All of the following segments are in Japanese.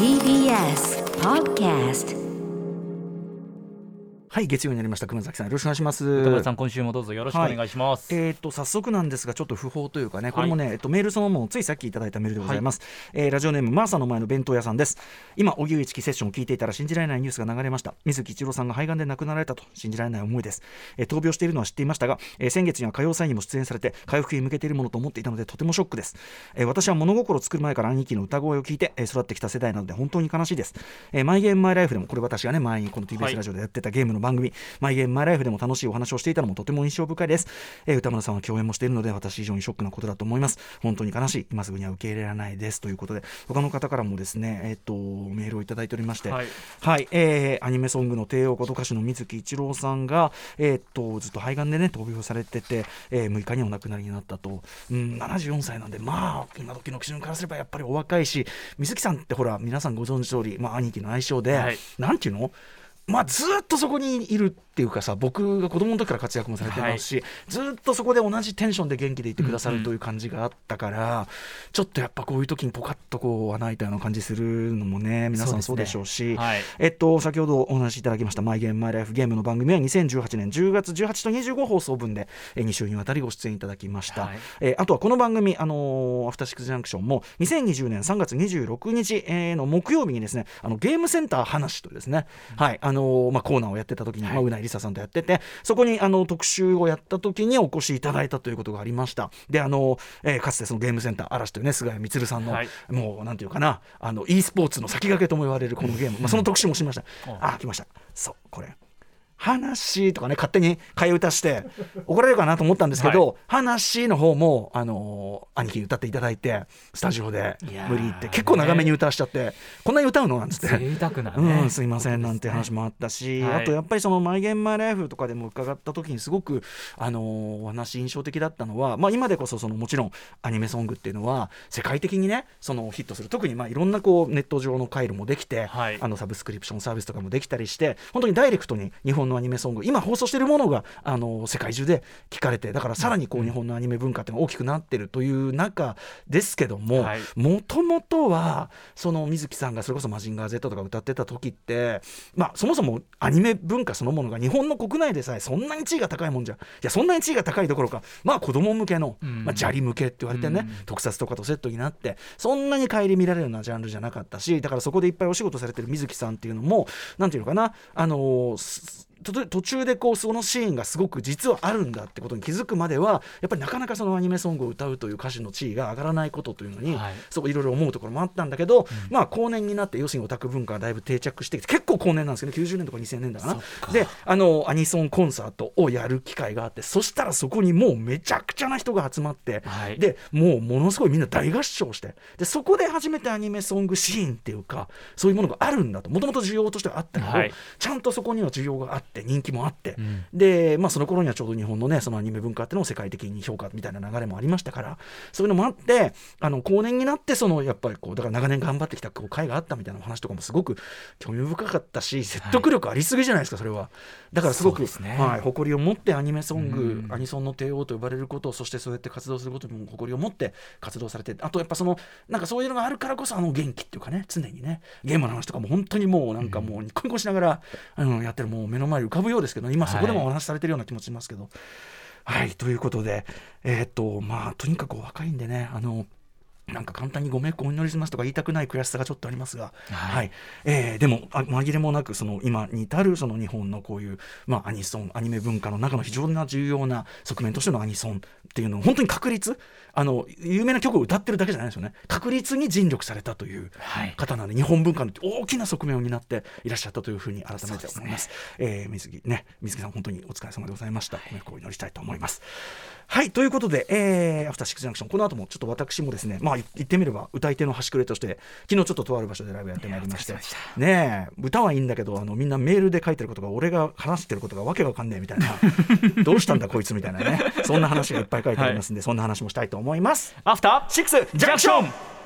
TBS Podcast はい月曜になりました。熊崎さんよろしくお願いします。歌丸さん今週もどうぞよろしくお願いします、えー、と早速なんですがちょっと不法というかねこれもね、えっと、メールそのものついさっきいただいたメールでございます、えーラジオネームマーサの前の弁当屋さんです。今荻上チキセッションを聞いていたら信じられないニュースが流れました。水木一郎さんが肺がんで亡くなられたと信じられない思いです、えー闘病しているのは知っていましたが、えー先月には歌謡祭にも出演されて回復に向けているものと思っていたのでとてもショックです、えー私は物心を作る前から兄貴の歌声を聞いて、えー育ってきた世代なので本当に悲しいです、えーマイゲームマイライフでもこれ私がね前にこのは TBS い。ラジオでやってたゲームの番組、マイゲームマイライフでも楽しいお話をしていたのもとても印象深いです、えー歌村さんは共演もしているので私以上にショックなことだと思います。本当に悲しい。今すぐには受け入れられないです。ということで他の方からもですねえっ、とメールをいただいておりまして。はい。はい、えーアニメソングの帝王こと歌手の水木一郎さんが、えーっとずっと肺がんでね闘病されてて、えー6日にお亡くなりになったと、うん、74歳なんでまあ今時の基準からすればやっぱりお若いし水木さんってほら皆さんご存知通り、まあ、兄貴の愛称で、はい。なんていうの？まあ、ずっとそこにいるっていうかさ僕が子供の時から活躍もされてますし、ずっとそこで同じテンションで元気でいてくださるという感じがあったから、ちょっとやっぱこういう時にポカッとこう穴開いたような感じするのもね皆さんそうでしょうしはい。えっと、先ほどお話しいただきました「マイ・ゲーム・マイ・ライフ・ゲーム」の番組は2018年10月18と25放送分で2週にわたりご出演いただきました、はい。えーあとはこの番組、あのーアフターシックス・ジャンクションも2020年3月26日、えーの木曜日にですねあのゲームセンター話というですね、はいあのーまあ、コーナーをやってた時に、まあ、うないりささんとやっててそこにあの特集をやった時にお越しいただいたということがありました。であのーえーかつてそのゲームセンター嵐というね菅谷充さんの、はい。もうなんていうかなあの e スポーツの先駆けとも言われるこのゲーム、まあ、その特集もしました、あ来ました。そうこれ話とかね勝手に替え歌して 怒られるかなと思ったんですけど、話の方もあのー兄貴に歌っていただいてスタジオで無理言って結構長めに歌わしちゃって、こんなに歌うのなんつって。ね、うん、すいませんなんて話もあったし、はい。あとやっぱりその「マイ・ゲーム・マイ・ライフ」とかでも伺った時にすごく、あのーお話印象的だったのは、まあ、今でこそそのもちろんアニメソングっていうのは世界的にねそのヒットする。特にまあいろんなこうネット上の回路もできて、はい。あのサブスクリプションサービスとかもできたりして本当にダイレクトに日本のアニメソング今放送しているものがあの世界中で聞かれてだからさらにこう日本のアニメ文化っていうのが大きくなってるという中ですけどもはい。もともとはその水木さんがそれこそ「マジンガー Z」とか歌ってた時ってまあそもそもアニメ文化そのものが日本の国内でさえそんなに地位が高いもんじゃいやそんなに地位が高いどころかまあ子供向けの、うん。まあ、砂利向けって言われてね、うん。特撮とかとセットになってそんなに顧みられるようなジャンルじゃなかったしだからそこでいっぱいお仕事されてる水木さんっていうのもなんていうのかなあのー途中でこうそのシーンがすごく実はあるんだってことに気づくまではやっぱりなかなかそのアニメソングを歌うという歌手の地位が上がらないことというのに、はい。そういろいろ思うところもあったんだけど、まあ後年になって要するにオタク文化がだいぶ定着してきて結構後年なんですけど90年とか2000年だかな。であのアニソンコンサートをやる機会があってそしたらそこにもうめちゃくちゃな人が集まって、はい。でもうものすごいみんな大合唱してでそこで初めてアニメソングシーンっていうかそういうものがあるんだと。もともと需要としてはあったけど、はい。ちゃんとそこには需要があって人気もあって、うん。で、まあ、その頃にはちょうど日本のねそのアニメ文化っていうのを世界的に評価みたいな流れもありましたから。そういうのもあってあの後年になってそのやっぱりこうだから長年頑張ってきたこう会があったみたいなお話とかもすごく興味深かったし説得力ありすぎじゃないですかそれは。だからすごく、ね。はい、誇りを持ってアニメソング、うん。アニソンの帝王と呼ばれることそしてそうやって活動することにも誇りを持って活動されてあとやっぱそのなんかそういうのがあるからこそあの元気っていうかね常にねゲームの話とかも本当にもうなんかもうニコニコしながら、うん、やってるもう目の前に浮かぶようですけど今そこでもお話しされてるような気持ちしますけど。はい、ということで、えーっとまあとにかくお若いんでねあのなんか簡単にご冥福をお祈りしますとか言いたくない悔しさがちょっとありますが、はいえーでもあ紛れもなくその今に至るその日本のこういう、まあ、アニソンアニメ文化の中の非常な重要な側面としてのアニソンっていうのを本当に確立あの有名な曲を歌ってるだけじゃないですよね確立に尽力されたというはい方なんで日本文化の大きな側面を担っていらっしゃったというふうに改めて思います。えー水木ね水木さん本当にお疲れ様でございました。ご冥福をお祈りしたいと思います。はいということで、えーアフターシックスジャンクションこの後もちょっと私もですねまあ言言ってみれば歌い手の端くれとして昨日ちょっととある場所でライブやってまいりましてねえ歌はいいんだけどあのみんなメールで書いてることが俺が話してることがわけがわかんねえみたいな。どうしたんだこいつみたいなね。そんな話がいっぱい書いてありますんで、そんな話もしたいと思います。アフターシックスジャンクション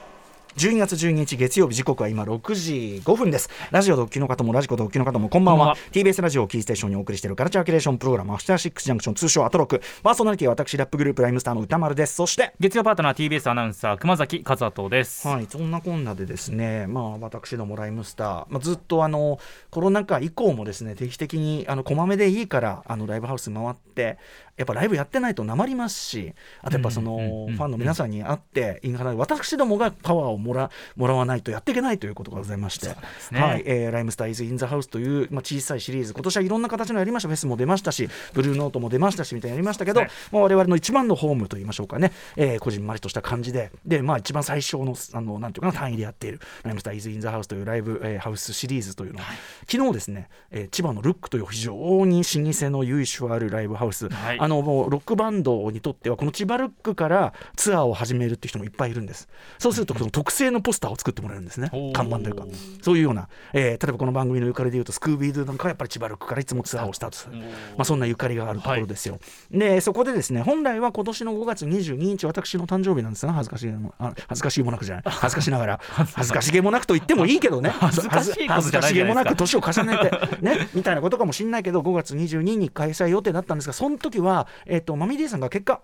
12月12日月曜日時刻は今6時5分です。ラジオ同期の方もラジコ同期の方もこんばんは。TBS ラジオをキーステーションにお送りしているカルチャーキュレーションプログラムアフターシックスジャンクション通称アトロク。パーソナリティは私ラップグループライムスターの歌丸です。そして月曜パートナー TBS アナウンサー熊崎和人です、はい、そんなこんなでですね、まあ、私どもライムスター、まあ、ずっとあのコロナ禍以降もですね定期的にあのこまめでいいからあのライブハウス回ってやっぱライブやってないとなまりますしあとやっぱその、ファンの皆さんに会ってインハラ私どもがパワーをもらもらわないとやっていけないということがございまして、すね。はい。えーライムスターイズ・イン・ザ・ハウスという、まあ、小さいシリーズ。今年はいろんな形のやりました。フェスも出ましたしブルーノートも出ましたしみたいなやりましたけど、ねまあ、我々の一番のホームといいましょうかね、えー、こじんまりとした感じでで、まあ、一番最小のあのなんていうかな単位でやっているライムスターイズ・イン・ザ・ハウスというライブ、えーハウスシリーズというのを、昨日ですね、えー千葉のルックという非常に老舗の由緒あるライブハウス、はいあのもうロックバンドにとってはこの千葉ルックからツアーを始めるっていう人もいっぱいいるんです。そうするとその特製のポスターを作ってもらえるんですね。看板というかそういうような、えー例えばこの番組のゆかりでいうとスクービードゥなんかはやっぱり千葉ルックからいつもツアーをスタートする、まあ、そんなゆかりがあるところですよ、でそこでですね本来は今年の5月22日私の誕生日なんですが恥ずかしげもあ恥ずかしげもなくじゃない。恥ずかしながら恥ずかしげもなくと言ってもいいけどね。恥ずかしげもなく年を重ねてねみたいなことかもしれないけど5月22日に開催予定だったんですがその時は、えっとマミディさんが結果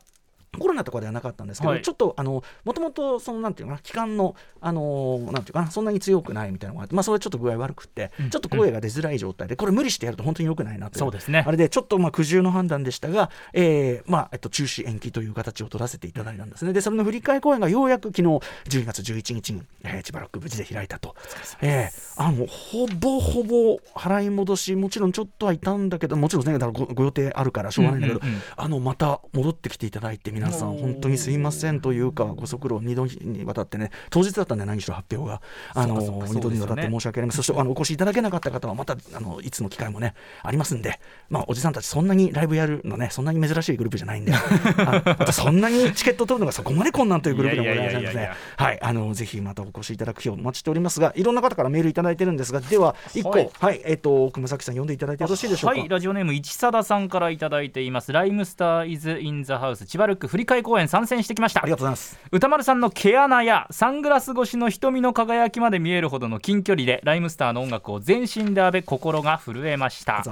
コロナとかではなかったんですけど、はい。ちょっとあのもともとそのなんていうのかな期間のあのなんていうかなそんなに強くないみたいなのがあってまあそれちょっと具合悪くって、ちょっと声が出づらい状態でこれ無理してやると本当に良くないなといそうですね。あれでちょっとまあ苦渋の判断でしたが、えーまあえっと中止延期という形を取らせていただいたんですね。でそれの振り替え公演がようやく昨日12月11日に、えー、千葉ロック無事で開いたと、えーあのほぼほぼ払い戻しもちろんちょっとはいたんだけどもちろんねだからごご予定あるからしょうがないんだけど、うんうんうん。あのまた戻ってきていただいて皆さん本当にすいませんというかご足労2度にわたってね当日だったんで何しろ発表が。あのそうかそうか2度にわたって申し訳ありません。そしてあのお越しいただけなかった方はまたあのいつの機会もねありますんでまあおじさんたちそんなにライブやるのねそんなに珍しいグループじゃないんで。そんなにチケット取るのがそこまで困難というグループでもございませんので。はいあのぜひまたお越しいただく日をお待ちしておりますがいろんな方からメールいただいてるんですがでは1個はい。はいえっと熊崎さん読んでいただいてよろしいでしょうか？はいラジオネーム市貞さんからいただいています。ライムスターイズインザハウス千葉ルック振り替え公演参戦してきました。ありがとうございます。歌丸さんの毛穴やサングラス越しの瞳の輝きまで見えるほどの近距離でライムスターの音楽を全身で浴び心が震えました。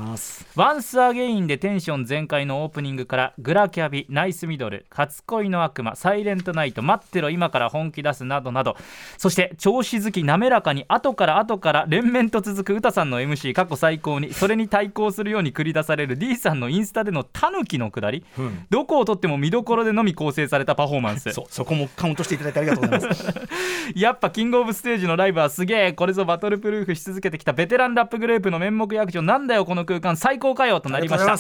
ワンスアゲインでテンション全開のオープニングからグラキャビ、ナイスミドル、初恋の悪魔、サイレントナイト、待ってろ今から本気出すなどなどそして調子好き滑らかに後から後から連綿と続く歌さんの MC 過去最高にそれに対抗するように繰り出される D さんのインスタでのタヌキのくだり、うん。どこをとっても見どころでのみ構成されたパフォーマンス。そうそこもカウントしていただいてありがとうございます。やっぱキングオブステージのライブはすげえこれぞバトルプルーフし続けてきたベテランラップグループの面目役所なんだよこの空間。最高かよとなりました。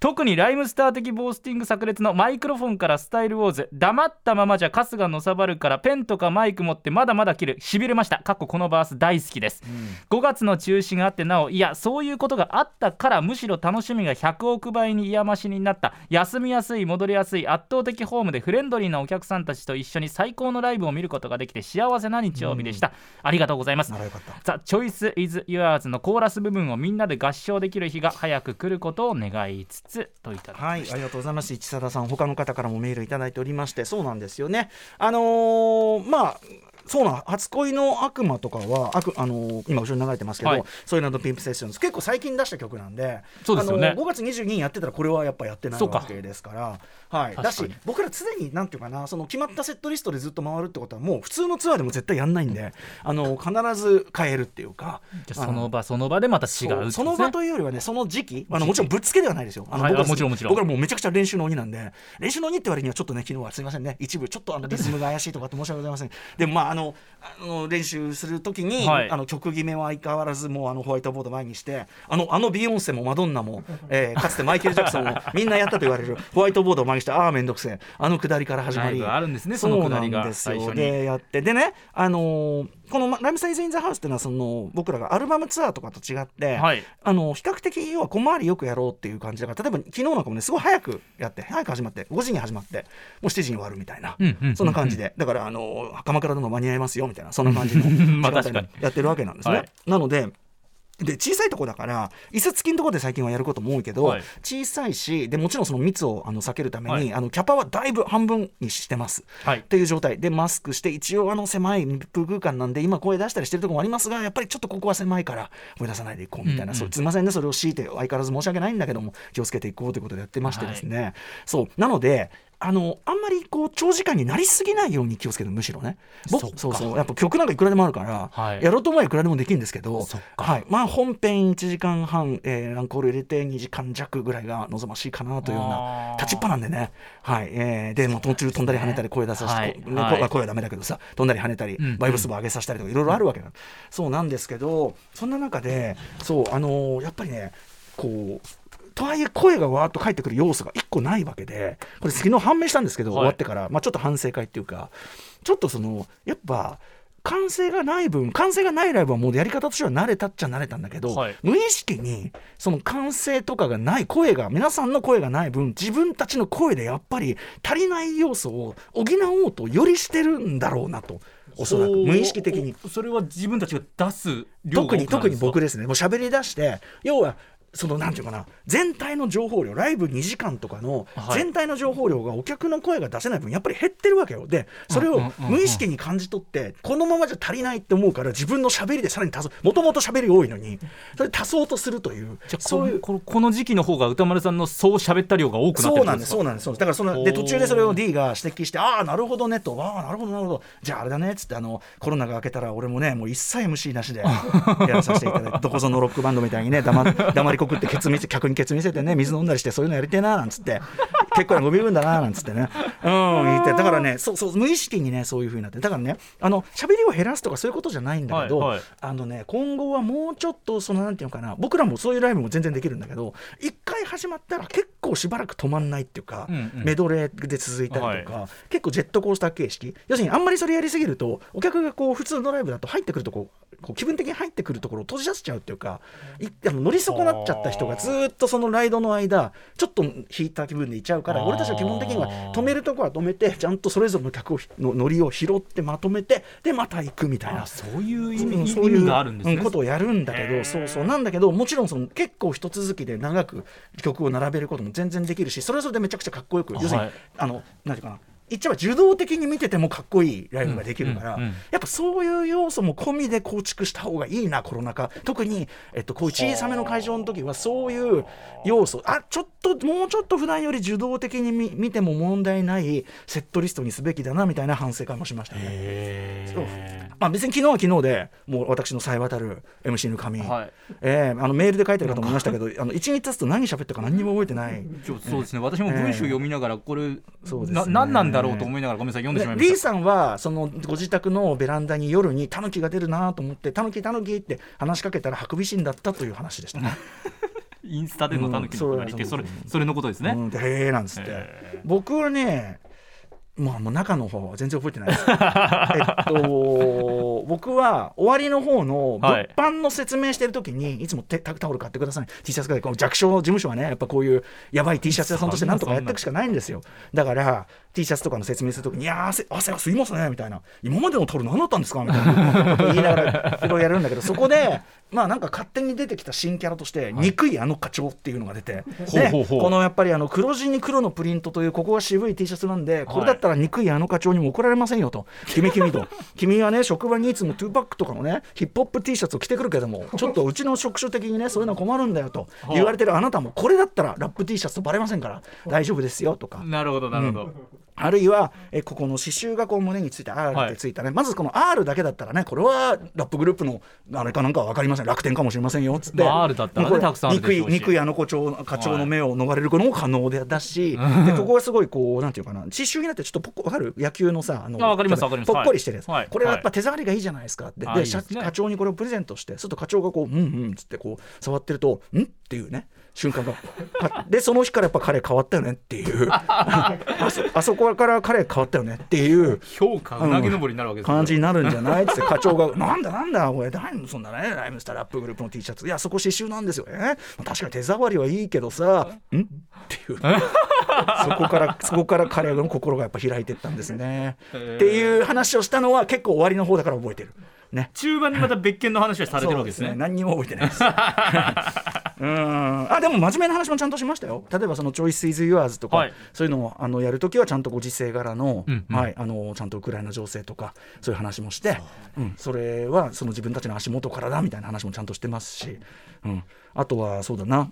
特にライムスター的ボースティング炸裂のマイクロフォンからスタイルウォーズ黙ったままじゃ春日のさばるからペンとかマイク持ってまだまだ切るしびれました。かっここのバース大好きです、5月の中止があってなおいやそういうことがあったからむしろ楽しみが100億倍に癒ましになった。休みやすい戻りやすい圧倒的ホームでフレンドリーなお客さんたちと一緒に最高のライブを見ることができて幸せな日曜日でした、ありがとうございますならよかったザ・チョイス・イズ・ユアーズのコーラス部分をみんなで合唱できる日が早く来ることを願いつつといただきまはい、したありがとうございます。市貞さん、他の方からもメールいただいておりまして、そうなんですよね。あのーまあ。そうなん初恋の悪魔とかは悪、あのー今後ろに流れてますけど、はい。そういうのピンプセッションズ結構最近出した曲なんでそうですよね。あのー5月22日やってたらこれはやっぱやってないわけですから。はい、だし僕ら常になんていうかなその決まったセットリストでずっと回るってことはもう普通のツアーでも絶対やんないんで、あのー必ず変えるっていうか。じゃあその場その場でまた違うそう。その場というよりはねその時期あのもちろんぶっつけではないですよ。あのはい。僕らあもちろんもちろん。僕らもうめちゃくちゃ練習の鬼なんで。練習の鬼って割にはちょっとね昨日はすみませんね。一部ちょっとあのリズムが怪しいとかって申し訳ございません。でもまああのあの練習する時に、はい。あの曲決めは相変わらずもうあのホワイトボード前にしてあのあのビヨンセもマドンナも、えーかつてマイケル・ジャクソンも みんなやったと言われるホワイトボードを前にしてああめんどくせえ。あのくだりから始まり。あるんですねそのくだりがでやって。でねあのーこのま「ライムサイズ・イン・ザ・ハウス」っていうのはその僕らがアルバムツアーとかと違って、はい。あの比較的要は小回りよくやろうっていう感じだから例えば昨日なんかもねすごい早くやって早く始まって5時に始まってもう7時に終わるみたいな、うんうんそんな感じで。だからあの鎌倉殿間に合いますよみたいなそんな感じの まあ時間やってるわけなんですね。はい。なのでで小さいとこだから椅子付きのところで最近はやることも多いけど、はい。小さいしでもちろんその密をあの避けるために、はい。あのキャパはだいぶ半分にしてます。はい。っていう状態。でマスクして一応あの狭い密封空間なんで今声出したりしてるところもありますがやっぱりちょっとここは狭いから声出さないでいこうみたいな、うんうん。そうすいませんね。それを強いて相変わらず申し訳ないんだけども気をつけていこうということでやってましてですね、そう。なのであのあんまりこう長時間になりすぎないように気をつけてむしろね。ぼそうそう。やっぱ曲なんかいくらでもあるから、はい。やろうと思えばいくらでもできるんですけどはいまあ、本編1時間半、えーアンコール入れて2時間弱ぐらいが望ましいかなというようあなー。立ちっぱなんでね、はい。えーでもう途中飛んだり跳ねたり声出させて、はい。声はダメだけどさ飛んだり跳ねたり、うんバイブスも上げさせたりとかいろいろあるわけなの、そうなんですけどそんな中でそうあのーやっぱりねこうとはいえ声がわーっと返ってくる要素が一個ないわけでこれ昨日判明したんですけど、はい。終わってから、まあ、ちょっと反省会っていうかちょっとそのやっぱ歓声がない分歓声がないライブはもうやり方としては慣れたっちゃ慣れたんだけど、はい。無意識にその歓声とかがない声が皆さんの声がない分自分たちの声でやっぱり足りない要素を補おうとよりしてるんだろうなとおそらく。無意識的に。おそれは自分たちが出す量が特に特に僕でですね。もう喋り出して要はそのなんていうかな全体の情報量ライブ2時間とかのはい。全体の情報量がお客の声が出せない分やっぱり減ってるわけよ。でそれを無意識に感じ取ってこのままじゃ足りないって思うから自分の喋りでさらに足そうもともと喋り多いのにそれ足そうとするというそういう。このこの時期の方が歌丸さんのそう喋った量が多くなってるそうなんですそうなんですそうなんです。だからそので途中でそれを D が指摘してああなるほどねとああなるほどなるほど。じゃああれだねっつってあのコロナが明けたら俺もねもう一切 MC なしで やらさせていただいてどこぞのロックバンドみたいにね黙黙りこくってケツ見せ客にケツ見せてね水飲んだりしてそういうのやりてえななんつって。結構なゴミ分だななんつってね。うん言って。だからねそうそう無意識にねそういうふうになって。だからねあの喋りを減らすとかそういうことじゃないんだけど、はいはい。あのね今後はもうちょっとそのなんていうのかな僕らもそういうライブも全然できるんだけど一回始まったら結構しばらく止まんないっていうか、うんうん。メドレーで続いたりとか、結構ジェットコースター形式。要するにあんまりそれやりすぎるとお客がこう普通のライブだと入ってくるとこうこう気分的に入ってくるところを閉じ出しちゃうっていうかいあの乗り損なっちゃった人がずーっとそのライドの間ちょっと引いた気分でいっちゃうから俺たちは基本的には止めるとこは止めてちゃんとそれぞれの客をの乗りを拾ってまとめてでまた行くみたいなあそういう意うん味,、そういうがあるんですね、うんことをやるんだけどそうそうなんだけどもちろんその結構一続きで長く曲を並べることも全然できるしそれはそれでめちゃくちゃかっこよく、要するにはい。あのなんていうかな言っちゃえば受動的に見ててもかっこいいライブができるから、うんうんうん。やっぱそういう要素も込みで構築した方がいいなコロナ禍特に、えっと、こういう小さめの会場の時はそういう要素。あちょっともうちょっと普段より受動的に見見ても問題ないセットリストにすべきだなみたいな反省会もしましたね。まあ、別に昨日は昨日でもう私のさえ渡る MC の紙、はい。えーあのメールで書いてる方もいましたけどあの1日経つと何喋ったか何にも覚えてない。そうですね、私も文章読みながらこれ、そうですね。な何なんだろうと思いながらごめんなさい読んでしまいましたリーさんはそのご自宅のベランダに夜にタヌキが出るなと思ってタヌキタヌキって話しかけたらハクビシンだったという話でしたね。インスタでのタヌキのくだりって、うんそれそれのことですね、へえなんつってへ僕はねまあもう中の方は全然覚えてない。で すえっと僕は終わりの方の物はい。販の説明してる時に、い、つもテタタオル買ってください。T シャツがこの弱小事務所はねやっぱこういうやばい T シャツ屋さんとしてなんとかやっていくしかないんですよ。だから T シャツとかの説明する時に「いやー汗汗が吸いますね」みたいな「今までのタオル何だったんですか?」みたいな。言いながらいろいろやるんだけどそこでまあなんか勝手に出てきた新キャラとして「憎いあの課長」っていうのが出て、このやっぱりあの黒地に黒のプリントというここが渋い T シャツなんでこれだったら憎いあの課長にも怒られませんよと。君君と。君はね職場にいつも2パックとかのねヒップホップ T シャツを着てくるけどもちょっとうちの職種的にねそういうのは困るんだよと言われてるあなたもこれだったらラップ T シャツとバレませんから大丈夫ですよとか。なるほどなるほど、あるいはえここの刺繍がこう胸について R ってついたね、まずこの R だけだったらねこれはラップグループのあれかなんかは分かりません。楽天かもしれませんよ。っつって、まあ R だったらねたくさん憎い憎いあの課長課長の目を逃れることも可能でだし、でここがすごいこうなんていうかな刺繍になってちょっとポッコ分かる？野球のさあのかりますわかります。ぽっこりしてるやつ、はい。これはやっぱ手触りがいいじゃないですか。って、でね。課長にこれをプレゼントしてすると課長がこううんうんっつってこう触ってるとん？っていうね瞬間が。か でその日からやっぱ彼変わったよねっていう。あそあそこから彼変わったよねっていう。評価うなぎ登りになるわけですね。感じになるんじゃないって課長が「なんだなんだおい何そんなねライムスターラップグループの T シャツいやそこ刺繍なんですよね。確かに手触りはいいけどさん?」っていう。そこからそこから彼の心がやっぱ開いてったんですね。っていう話をしたのは結構終わりの方だから覚えてる。ね。中盤にまた別件の話はされてるわけですね。そう何にも覚えてないですうん。あでも真面目な話もちゃんとしましたよ。例えばその「チョイス・イズ・ユアーズ」とか、はい。そういうのをあのやるときはちゃんとご時世柄の,、うんうん。はい、あのちゃんとウクライナ情勢とかそういう話もしてそ,、うん、それはその自分たちの足元からだみたいな話もちゃんとしてますし、うん、あとはそうだな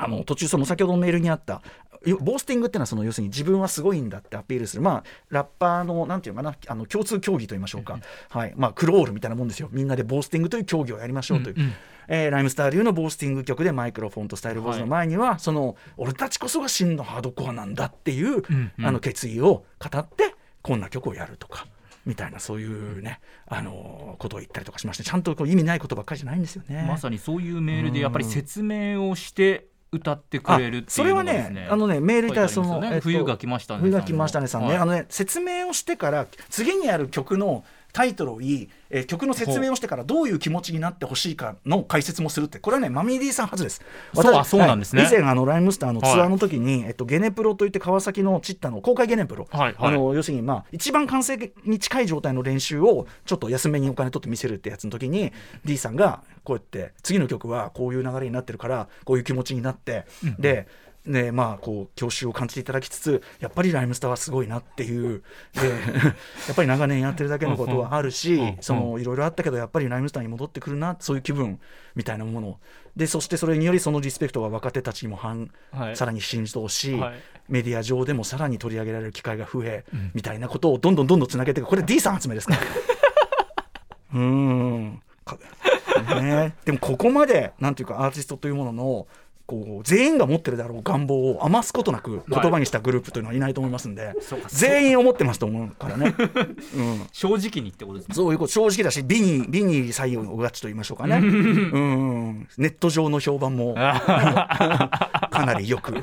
あの途中その先ほどのメールにあったよボースティングっていうのはその要するに自分はすごいんだってアピールする。まあラッパーのなんていうのかなあの共通競技と言いましょうか、はい。まあ、クロールみたいなもんですよ。みんなでボースティングという競技をやりましょうという。うんうんえーライムスター流のボースティング曲でマイクロフォンとスタイルボーズの前には、その俺たちこそが真のハードコアなんだっていう、んうん。あの決意を語ってこんな曲をやるとかみたいなそういうね、あのーことを言ったりとかしましてちゃんとこう意味ないことばっかりじゃないんですよね。まさにそういうメールでやっぱり説明をして歌ってくれるってそれはいうのがですね。ね、あのね、メールいたその、冬が来ましたね冬が来ましたねさんね、はいあのね、説明をしてから、次にやる曲のタイトルを言い、えー曲の説明をしてからどういう気持ちになってほしいかの解説もするって、これはね、マミー D さんはずです。私そうあそうなんですね。はい。以前、あのライムスターのツアーの時に、えっと、ゲネプロといって川崎のチッタの公開ゲネプロ、はいはい。あの要するに、まあ、一番完成に近い状態の練習をちょっと安めにお金取って見せるってやつの時に D さんがこうやって次の曲はこういう流れになってるからこういう気持ちになって、でねまあこう教習を感じていただきつつやっぱりライムスターはすごいなっていうで やっぱり長年やってるだけのことはあるし、いろいろあったけどやっぱりライムスターに戻ってくるなそういう気分みたいなもの。でそしてそれによりそのリスペクトが若手たちにも反、はい。さらに浸透し、はい。メディア上でもさらに取り上げられる機会が増え、みたいなことをどんどんどんどんつなげていく。これ D さん集めですか？ら うーん。かね、でもここまでなんていうかアーティストというもののこう全員が持ってるだろう願望を余すことなく言葉にしたグループというのはいないと思いますんで、全員思ってますと思うからね、うん、正直にってことですね。そういうこと正直だし美に美に採用がちと言いましょうかね。うん。ネット上の評判も かなりよく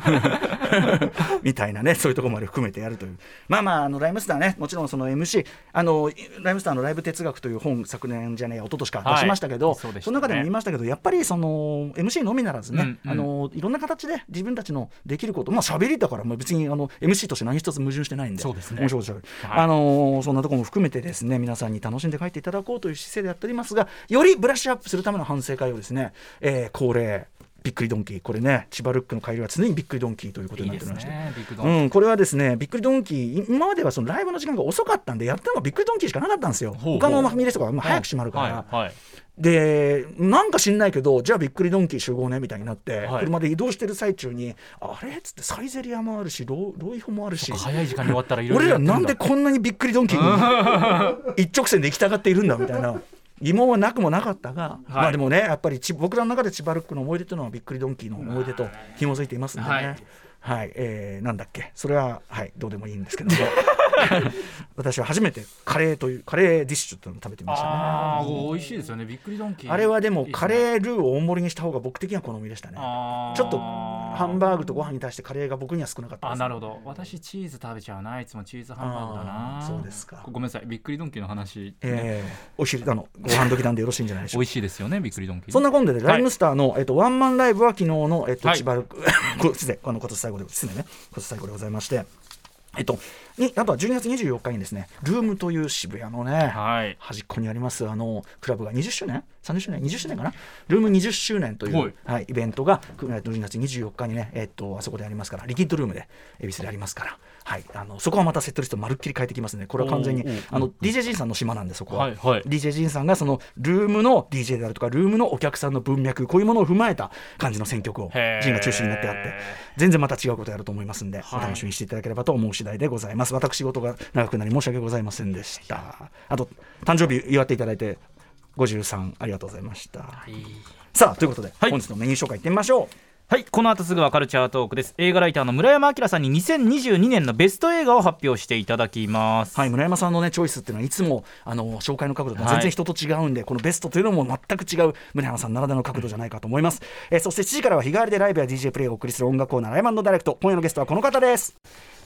みたいなねそういうところまで含めてやるという。まあまああのライムスターねもちろんその MC あのライムスターのライブ哲学という本昨年じゃねえや一昨年か出しましたけど、はい。そね。の中でも言いましたけどやっぱりその MC のみならずね、うんうん。あのいろんな形で自分たちのできることまあ喋りだからまあ別にあの MC として何一つ矛盾してないんでそうですね。面白いはい。あのそんなところも含めてですね皆さんに楽しんで帰っていただこうという姿勢でやっておりますがよりブラッシュアップするための反省会をですね、えー恒例びっくりドンキー。これね千葉ルックの帰りは常にびっくりドンキーということになっておりまして。ねうん、これはですねびっくりドンキー今まではそのライブの時間が遅かったんでやったのがびっくりドンキーしかなかったんですよ。他のファミレスとか早く閉まるから、はいはいでなんか知んないけどじゃあびっくりドンキー集合ねみたいになって、はい。車で移動してる最中にあれ？っつってサイゼリアもあるしロロイホもあるし。早い時間に終わったら俺らなんでこんなにびっくりドンキーに 一直線で行きたがっているんだみたいな疑問はなくもなかったが、まあでもねやっぱりち僕らの中で千葉ルックの思い出というのはびっくりドンキーの思い出と紐づいていますんでね。はい。はい、えーなんだっけ。それははい。どうでもいいんですけども 私は初めてカレーというカレーディッシュというのを食べてみましたね。ああ美味しいですよね。びっくりドンキー。あれはでもカレールーを大盛りにした方が僕的には好みでしたね。ちょっとハンバーグとご飯に対してカレーが僕には少なかったですあなるほど。私チーズ食べちゃうないつもチーズハンバーグだな。そうですか。ごめんなさいびっくりドンキーの話、えーお昼あのご飯時なんでよろしいんじゃないでしょうか。美味しいですよねびっくりドンキー。そんな今度で、はい。ライムスターの、えっと、ワンマンライブは昨日の、えっと、はい。千葉ル こ失礼、あの今年最後で、失礼ね、今年最後でございまして。えっと、にあとは12月24日にですね、ルームという渋谷のね、はい端っこにありますあのクラブが20周年 ?30 周年 ?20 周年かな？ルーム20周年という、はいはい、イベントがくえっと12月24日にね、えっと、あそこでありますから、リキッドルームで、恵比寿でありますから、はい、あのそこはまたセットリストまるっきり変えてきますね。これは完全にあの DJ ジンさんの島なんで、そこは。はいはい DJ ジンさんがそのルームの DJ であるとか、ルームのお客さんの文脈、こういうものを踏まえた感じの選曲を、ジンが中心になってあって、全然また違うことやると思いますんで、はいお楽しみにしていただければと思う次第でございます。私事が長くなり申し訳ございませんでした。あと、誕生日祝っていただいて、53ありがとうございました。さあ、ということで、はい本日のメニュー紹介いってみましょう。はいこの後すぐはカルチャートークです。映画ライターの村山明さんに2022年のベスト映画を発表していただきます。はい、村山さんのねチョイスっていうのはいつもあの紹介の角度がはい。全然人と違うんで、このベストというのも全く違う村山さんならではの角度じゃないかと思います、えーそして7時からは日替わりでライブや DJ プレイをお送りする音楽コーナーライブダイレクト。今夜のゲストはこの方です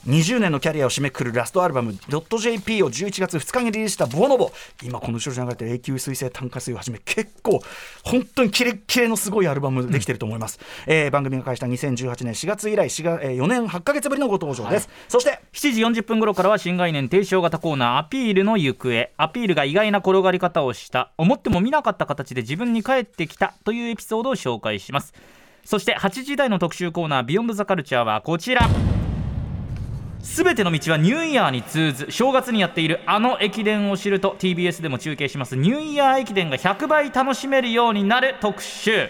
20年のキャリアを締めくくるラストアルバム「.jp」を11月2日にリリースしたボノボ。今この後ろに流れてる永久水星炭化水をはじめ結構本当にキレッキレのすごいアルバムできてると思います、えー番組が開始した2018年4月以来4月、えー4年8か月ぶりのご登場です、そして7時40分頃からは新概念提唱型コーナーアピールの行方アピールが意外な転がり方をした思っても見なかった形で自分に返ってきたというエピソードを紹介します。そして8時台の特集コーナービヨンドザカルチャーはこちらすべての道はニューイヤーに通ず正月にやっているあの駅伝を知ると TBS でも中継します。ニューイヤー駅伝が100倍楽しめるようになる特集。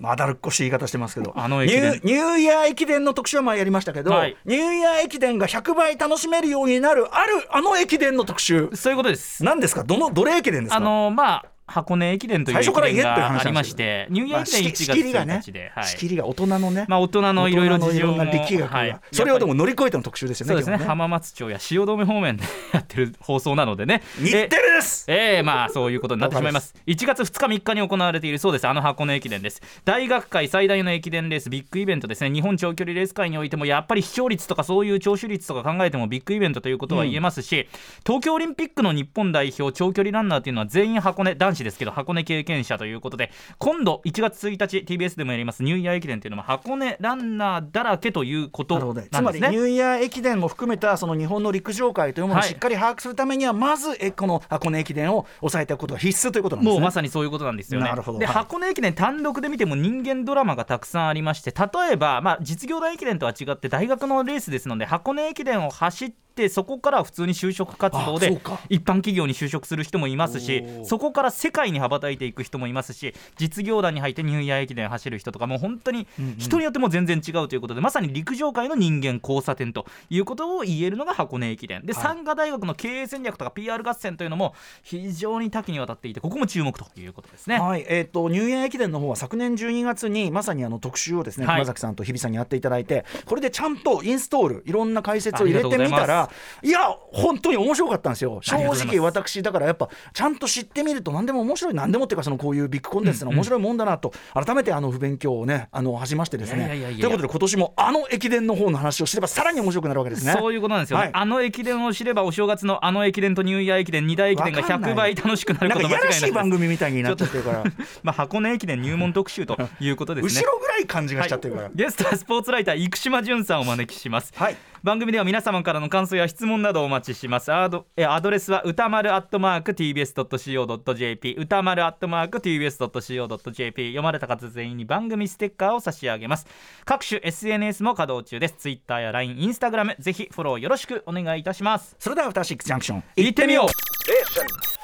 まだるっこしい言い方してますけど。あの駅伝。ニューニューイヤー駅伝の特集は前やりましたけど、はい。ニューイヤー駅伝が100倍楽しめるようになるあるあの駅伝の特集。そういうことです。何ですか？どのどれ駅伝ですか？あのまあ箱根駅伝という駅最初から言え伝がありましてニューイヤー駅伝1月仕切りがね1日で、はい。仕切りが大人のね、まあ大人のいろいろ事情もはい。それをでも乗り越えての特集ですよねそうですね。今日は浜松町や汐留方面で やってる放送なのでね。日テレです。ええまあそういうことになってしまいます。1月2日3日に行われているそうです。あの箱根駅伝です。大学界最大の駅伝レースビッグイベントですね。日本長距離レース界においてもやっぱり視聴率とかそういう聴取率とか考えてもビッグイベントということは言えますし、東京オリンピックの日本代表長距離ランナーというのは全員箱根男子ですけど箱根経験者ということで今度1月1日 TBS でもやりますニューイヤー駅伝というのも箱根ランナーだらけということなんですね。つまりニューイヤー駅伝も含めたその日本の陸上界というものをはい。しっかり把握するためには、まずえこの箱根駅伝を抑えておくことが必須ということなんですね。もうまさにそういうことなんですよね。でなるほど。はい。箱根駅伝単独で見ても人間ドラマがたくさんありまして例えば、まあ、実業団駅伝とは違って大学のレースですので箱根駅伝を走ってそこから普通に就職活動で一般企業に就職する人もいますしそこから世界に羽ばたいていく人もいますし実業団に入ってニューイヤー駅伝走る人とかもう本当に人によっても全然違うということで、まさに陸上界の人間交差点ということを言えるのが箱根駅伝。で、はい。産科大学の経営戦略とか PR 合戦というのも非常に多岐にわたっていてここも注目ということですね。はい。えー、とニューイヤー駅伝の方は昨年12月にまさにあの特集をですね、はい。熊崎さんと日比さんにやっていただいてこれでちゃんとインストールいろんな解説を入れてみたありがとうございらいや本当に面白かったんですよ。正直私だからやっぱちゃんと知ってみると何でも面白い。何でもっていうかそのこういうビッグコンテンツの面白いもんだなと改めてあの不勉強をねあの始ましてですね。ということで今年もあの駅伝の方の話をすればさらに面白くなるわけですね。そういうことなんですよ、ね。はい。あの駅伝を知ればお正月のあの駅伝とニューイヤー駅伝二大駅伝が100わかんない。倍楽しくなること間違いないかやらしい番組みたいになっちゃってるからまあ箱根駅伝入門特集と い。うことですね。後ろぐらい感じがしちゃってるから。ゲストはスポーツライター生島淳さんをお招きします。はい番組では皆様からの感想や質問などをお待ちします。アドえアドレスは歌丸アットマーク TBS.CO.JP 歌丸アットマーク TBS.CO.JP 読まれた方全員に番組ステッカーを差し上げます。各種 SNS も稼働中です。Twitter や LINE、Instagram ぜひフォローよろしくお願いいたします。それではアフターシックスジャンクション。行ってみよう.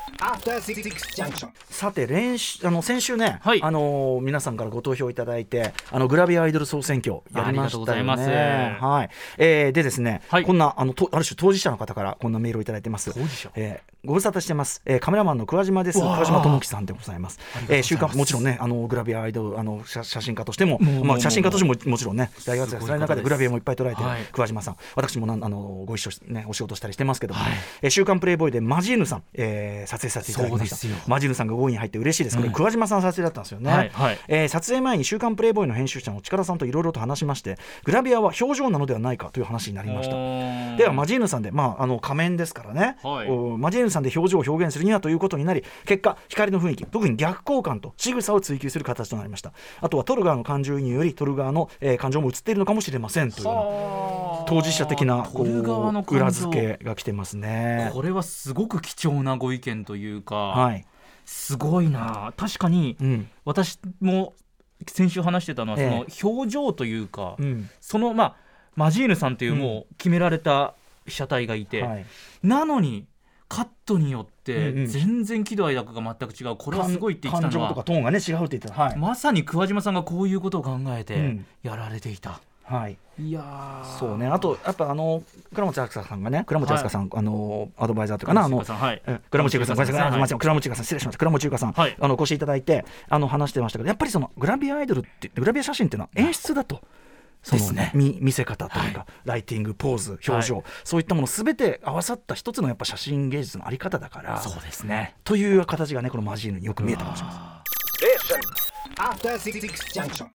さて練習あの先週ね、はいあの皆さんからご投票いただいてあのグラビアアイドル総選挙やりましたよね。はい。えーでですね、はいこんなあのとある種当事者の方からこんなメールをいただいてます。当事者？えーご無沙汰してます、えーカメラマンの桑島です。わあ桑島智樹さんでございます。えー週刊もちろんねあのグラビアアイドルあの写写真家としてもまあ写真家としてももちろんね大学生すごい方です。の中でグラビアもいっぱい捉えてるは島さん、私もなんあのご一緒しねお仕事したりしてますけども、はい。えー週刊プレイボーイでマジーヌさん、えー撮影させていただきました。マジーヌさんが5位に入って嬉しいです。これ、うん。桑島さんの撮影だったんですよね。はいはい。えー撮影前に週刊プレイボーイの編集者の力さんといろいろと話しまして、グラビアは表情なのではないかという話になりました。ではマジーヌさんで、まあ、あの仮面ですからね、はい。おマジーヌさんで表情を表現するにはということになり結果光の雰囲気特に逆交換と仕草を追求する形となりました。あとは撮る側の感情移入より撮る側の、えー感情も映っているのかもしれませんという当事者的な裏付けが来てますね。これはすごく貴重なご意見というか、はい、すごいな。確かにうん。私も先週話してたのはそえ。の表情というか、うん。そのまあマジーヌさんというもう決められた被写体がいて、はい、なのにカットによって全然喜怒哀楽が全く違うこれはすごいって言ってたの感情とかはトーンがね違うって言ってたはい、まさに桑島さんがこういうことを考えてうんやられていた、はい。いやー。そうね。あとやっぱあの倉持明さんがね倉持明さん、あのアドバイザーというかなあの倉持さんはい。え倉持優香さん、ごめんなさ倉持さん、失礼しました、倉持優香さん、はい。あのお越しいただいて、あの話してましたけど、やっぱりそのグラビアアイドルって、グラビア写真っていうのは演出だと。そのですね。見見せ方というか、ライティング、ポーズ、表情、はそういったものすべて合わさった一つのやっぱ写真芸術のあり方だから、そうですね。という形がね、このマジーヌによく見えたかもしれません。